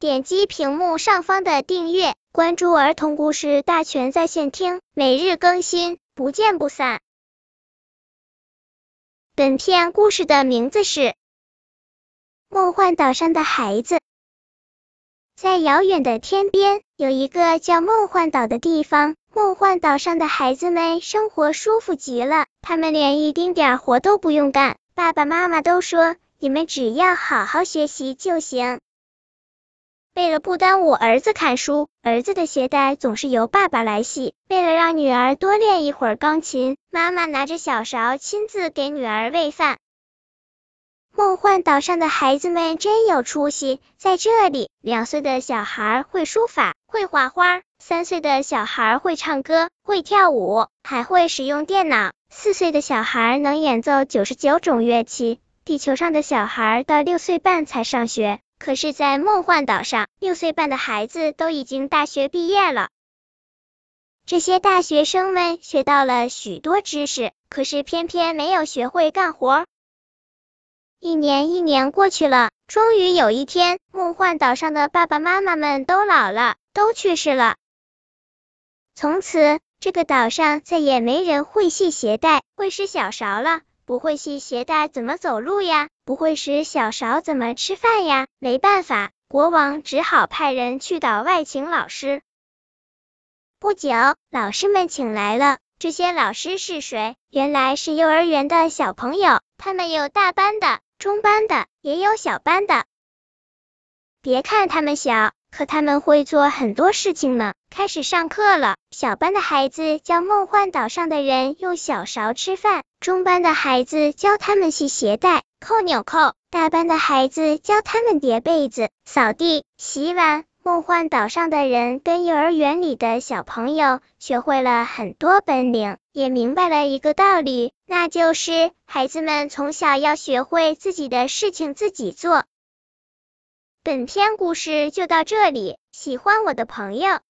点击屏幕上方的订阅，关注儿童故事大全在线听，每日更新，不见不散。本片故事的名字是《梦幻岛上的孩子》。在遥远的天边，有一个叫梦幻岛的地方。梦幻岛上的孩子们生活舒服极了，他们连一丁点活都不用干。爸爸妈妈都说，你们只要好好学习就行。为了不耽误儿子看书，儿子的鞋带总是由爸爸来系。为了让女儿多练一会儿钢琴，妈妈拿着小勺亲自给女儿喂饭。梦幻岛上的孩子们真有出息，在这里，两岁的小孩会书法、会画画，三岁的小孩会唱歌、会跳舞，还会使用电脑，四岁的小孩能演奏九十九种乐器。地球上的小孩到六岁半才上学，可是，在梦幻岛上，六岁半的孩子都已经大学毕业了。这些大学生们学到了许多知识，可是偏偏没有学会干活。一年一年过去了，终于有一天，梦幻岛上的爸爸妈妈们都老了，都去世了。从此，这个岛上再也没人会系鞋带、会使小勺了。不会系鞋带怎么走路呀？不会使小勺怎么吃饭呀？没办法，国王只好派人去岛外请老师。不久，老师们请来了。这些老师是谁？原来是幼儿园的小朋友，他们有大班的。中班的也有小班的，别看他们小，可他们会做很多事情呢。开始上课了，小班的孩子教梦幻岛上的人用小勺吃饭，中班的孩子教他们系鞋带、扣纽扣，大班的孩子教他们叠被子、扫地、洗碗。梦幻岛上的人跟幼儿园里的小朋友学会了很多本领，也明白了一个道理，那就是孩子们从小要学会自己的事情自己做。本篇故事就到这里，喜欢我的朋友